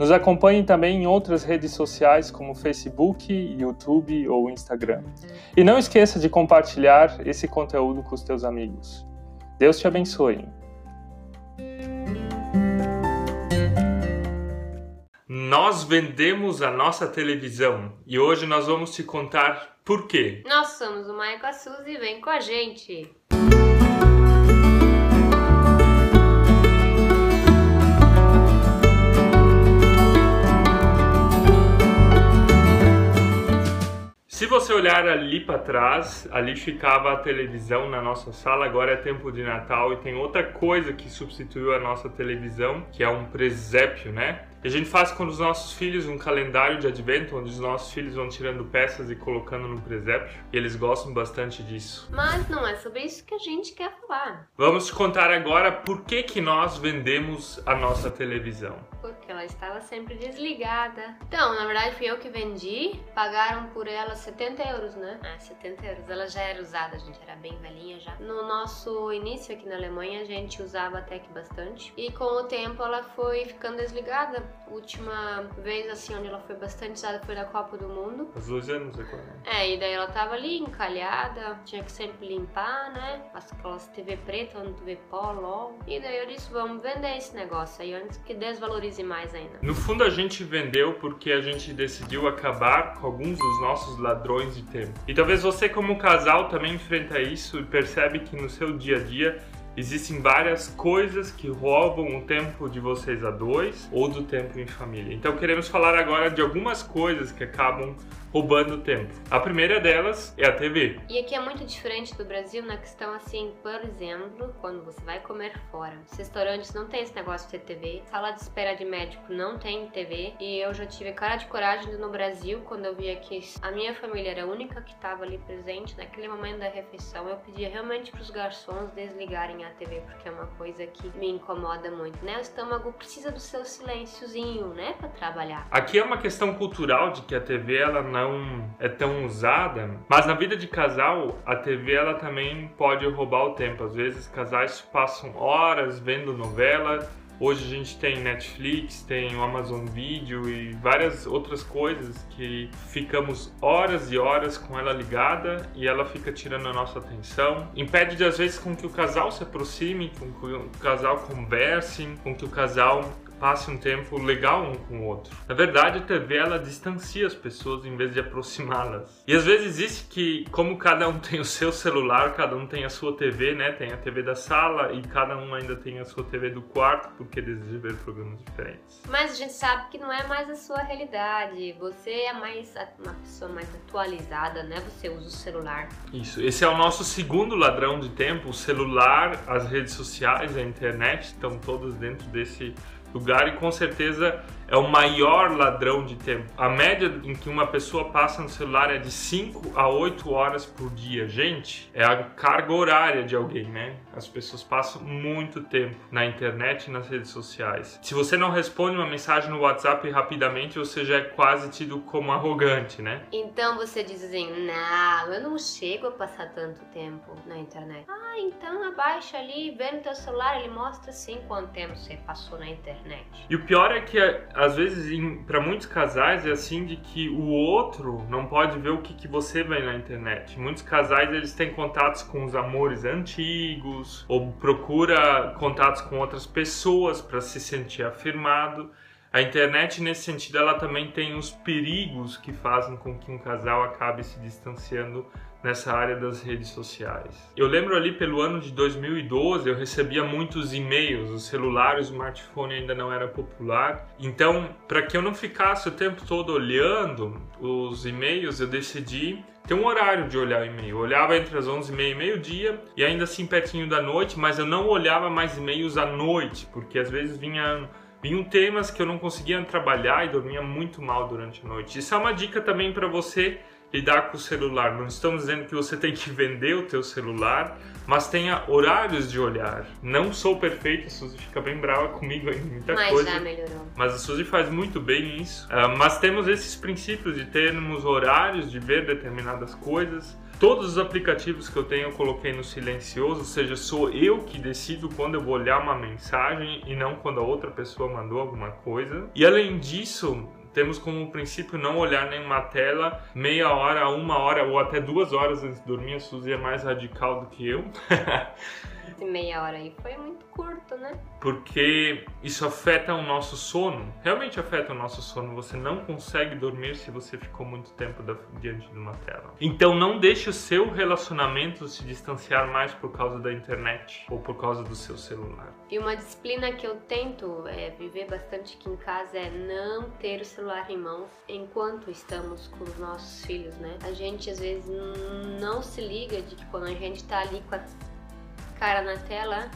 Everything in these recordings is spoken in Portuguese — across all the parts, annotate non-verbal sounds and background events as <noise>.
Nos acompanhe também em outras redes sociais como Facebook, YouTube ou Instagram. E não esqueça de compartilhar esse conteúdo com os teus amigos. Deus te abençoe. Nós vendemos a nossa televisão e hoje nós vamos te contar por quê. Nós somos o Maico e a Suzy, vem com a gente! Olhar ali para trás, ali ficava a televisão na nossa sala. Agora é tempo de Natal e tem outra coisa que substituiu a nossa televisão, que é um presépio, né? E a gente faz com os nossos filhos um calendário de advento, onde os nossos filhos vão tirando peças e colocando no presépio. E eles gostam bastante disso. Mas não é sobre isso que a gente quer falar. Vamos te contar agora por que, que nós vendemos a nossa televisão. Porque ela estava sempre desligada. Então, na verdade, fui eu que vendi. Pagaram por ela 70 euros, né? Ah, 70 euros. Ela já era usada, a gente era bem velhinha já. No nosso início aqui na Alemanha, a gente usava até que bastante. E com o tempo ela foi ficando desligada última vez, assim, onde ela foi bastante usada foi na Copa do Mundo. Os dois anos agora. É, e daí ela tava ali encalhada, tinha que sempre limpar, né? Aquelas TV preta, onde tu vê pó, LOL. E daí eu disse, vamos vender esse negócio aí antes que desvalorize mais ainda. No fundo a gente vendeu porque a gente decidiu acabar com alguns dos nossos ladrões de tempo. E talvez você como casal também enfrenta isso e percebe que no seu dia a dia Existem várias coisas que roubam o tempo de vocês a dois ou do tempo em família. Então queremos falar agora de algumas coisas que acabam roubando tempo. A primeira delas é a TV. E aqui é muito diferente do Brasil na questão assim, por exemplo, quando você vai comer fora. Os restaurantes não tem esse negócio de ter TV, sala de espera de médico não tem TV. E eu já tive cara de coragem no Brasil quando eu via que a minha família era a única que estava ali presente naquele momento da refeição. Eu pedia realmente para os garçons desligarem a TV porque é uma coisa que me incomoda muito, né? O estômago precisa do seu silênciozinho, né, para trabalhar. Aqui é uma questão cultural de que a TV ela não não é tão usada, mas na vida de casal, a TV ela também pode roubar o tempo. Às vezes casais passam horas vendo novela. Hoje a gente tem Netflix, tem o Amazon Video e várias outras coisas que ficamos horas e horas com ela ligada e ela fica tirando a nossa atenção. Impede de às vezes com que o casal se aproxime, com que o casal converse, com que o casal passe um tempo legal um com o outro. Na verdade, a TV ela distancia as pessoas em vez de aproximá-las. E às vezes existe que, como cada um <laughs> tem o seu celular, cada um tem a sua TV, né? Tem a TV da sala e cada um ainda tem a sua TV do quarto porque deseja ver programas diferentes. Mas a gente sabe que não é mais a sua realidade. Você é mais uma pessoa mais atualizada, né? Você usa o celular. Isso. Esse é o nosso segundo ladrão de tempo. O celular, as redes sociais, a internet estão todos dentro desse lugar e com certeza é o maior ladrão de tempo. A média em que uma pessoa passa no celular é de 5 a 8 horas por dia. Gente, é a carga horária de alguém, né? As pessoas passam muito tempo na internet e nas redes sociais. Se você não responde uma mensagem no WhatsApp rapidamente, você já é quase tido como arrogante, né? Então você diz assim: não, eu não chego a passar tanto tempo na internet. Ah, então abaixa ali, vê no teu celular, ele mostra sim quanto tempo você passou na internet. E o pior é que às vezes, para muitos casais, é assim de que o outro não pode ver o que, que você vê na internet. Muitos casais, eles têm contatos com os amores antigos, ou procura contatos com outras pessoas para se sentir afirmado. A internet, nesse sentido, ela também tem os perigos que fazem com que um casal acabe se distanciando nessa área das redes sociais. Eu lembro ali pelo ano de 2012, eu recebia muitos e-mails, o celular, o smartphone ainda não era popular. Então, para que eu não ficasse o tempo todo olhando os e-mails, eu decidi ter um horário de olhar e-mail. Olhava entre as 11h30 e meio-dia e ainda assim pertinho da noite, mas eu não olhava mais e-mails à noite, porque às vezes vinha vinham temas que eu não conseguia trabalhar e dormia muito mal durante a noite. Isso é uma dica também para você lidar com o celular. Não estamos dizendo que você tem que vender o teu celular, mas tenha horários de olhar. Não sou perfeito, a Suzy fica bem brava comigo em muita mas coisa. já melhorou. Mas a Suzy faz muito bem isso. Uh, mas temos esses princípios de termos horários de ver determinadas coisas. Todos os aplicativos que eu tenho eu coloquei no silencioso, ou seja, sou eu que decido quando eu vou olhar uma mensagem e não quando a outra pessoa mandou alguma coisa. E além disso, temos como princípio não olhar nenhuma tela meia hora, uma hora ou até duas horas antes de dormir. A Suzy é mais radical do que eu. <laughs> meia hora aí foi muito curto, né? Porque isso afeta o nosso sono. Realmente afeta o nosso sono. Você não consegue dormir se você ficou muito tempo diante de uma tela. Então não deixe o seu relacionamento se distanciar mais por causa da internet ou por causa do seu celular. E uma disciplina que eu tento é, viver bastante aqui em casa é não ter o celular em mãos enquanto estamos com os nossos filhos, né? A gente às vezes não se liga de que quando a gente tá ali com a cara na tela,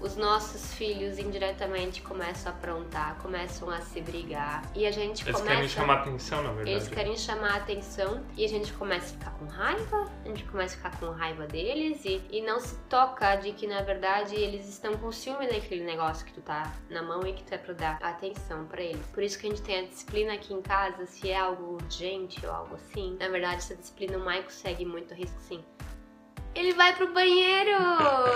os nossos filhos indiretamente começam a aprontar, começam a se brigar e a gente eles começa. Eles querem chamar atenção, na verdade. Eles querem chamar atenção e a gente começa a ficar com raiva, a gente começa a ficar com raiva deles e, e não se toca de que na verdade eles estão com ciúme daquele negócio que tu tá na mão e que tu é pra dar atenção para eles. Por isso que a gente tem a disciplina aqui em casa, se é algo urgente ou algo assim. Na verdade, essa disciplina o Maico segue muito risco sim. Ele vai pro banheiro!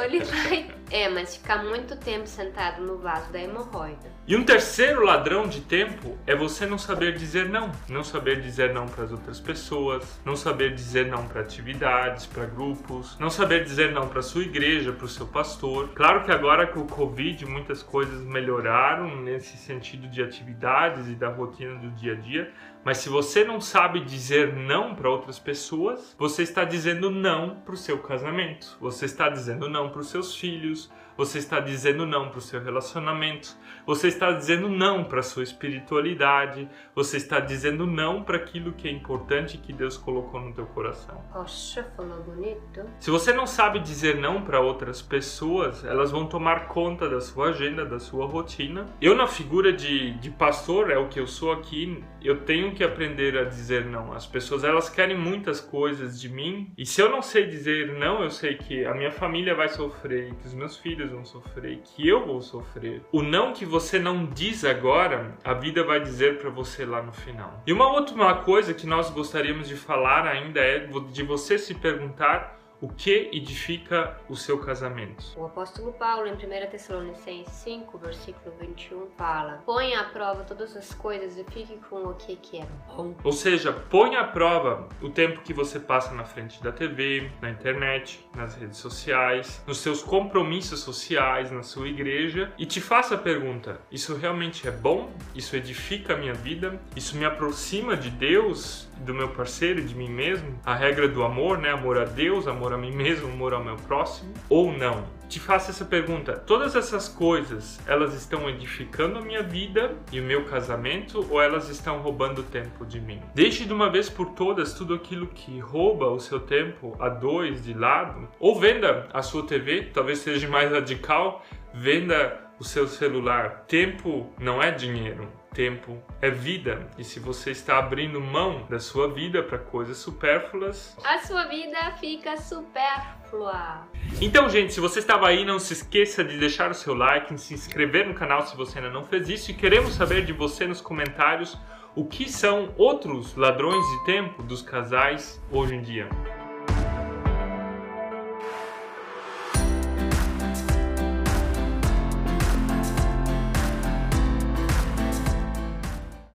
Ele vai. É, mas ficar muito tempo sentado no vaso da hemorroida. E um terceiro ladrão de tempo é você não saber dizer não. Não saber dizer não para as outras pessoas, não saber dizer não para atividades, para grupos, não saber dizer não para sua igreja, para o seu pastor. Claro que agora com o Covid muitas coisas melhoraram nesse sentido de atividades e da rotina do dia a dia, mas se você não sabe dizer não para outras pessoas, você está dizendo não para o seu casamento, você está dizendo não para os seus filhos, você está dizendo não para o seu relacionamento, você está dizendo não para a sua espiritualidade, você está dizendo não para aquilo que é importante que Deus colocou no teu coração. Poxa, falou bonito. Se você não sabe dizer não para outras pessoas, elas vão tomar conta da sua agenda, da sua rotina. Eu, na figura de, de pastor, é o que eu sou aqui, eu tenho que aprender a dizer não. As pessoas, elas querem muitas coisas de mim, e se eu não sei dizer não, eu sei que a minha família vai sofrer, que os meus filhos vão sofrer, que eu vou sofrer. O não que você não diz agora, a vida vai dizer para você lá no final. E uma última coisa que nós gostaríamos de falar ainda é de você se perguntar o que edifica o seu casamento? O apóstolo Paulo, em 1 Tessalonicenses 5, versículo 21, fala: Põe à prova todas as coisas e fique com o que, que é bom. Ou seja, põe à prova o tempo que você passa na frente da TV, na internet, nas redes sociais, nos seus compromissos sociais, na sua igreja e te faça a pergunta: isso realmente é bom? Isso edifica a minha vida? Isso me aproxima de Deus, do meu parceiro, de mim mesmo? A regra do amor, né? Amor a Deus, amor amor a mim mesmo, amor ao meu próximo, ou não? Te faço essa pergunta: todas essas coisas, elas estão edificando a minha vida e o meu casamento ou elas estão roubando tempo de mim? Deixe de uma vez por todas tudo aquilo que rouba o seu tempo a dois de lado, ou venda a sua TV, talvez seja mais radical, venda o seu celular. Tempo não é dinheiro. Tempo é vida, e se você está abrindo mão da sua vida para coisas supérfluas, a sua vida fica supérflua. Então, gente, se você estava aí, não se esqueça de deixar o seu like, se inscrever no canal se você ainda não fez isso, e queremos saber de você nos comentários o que são outros ladrões de tempo dos casais hoje em dia.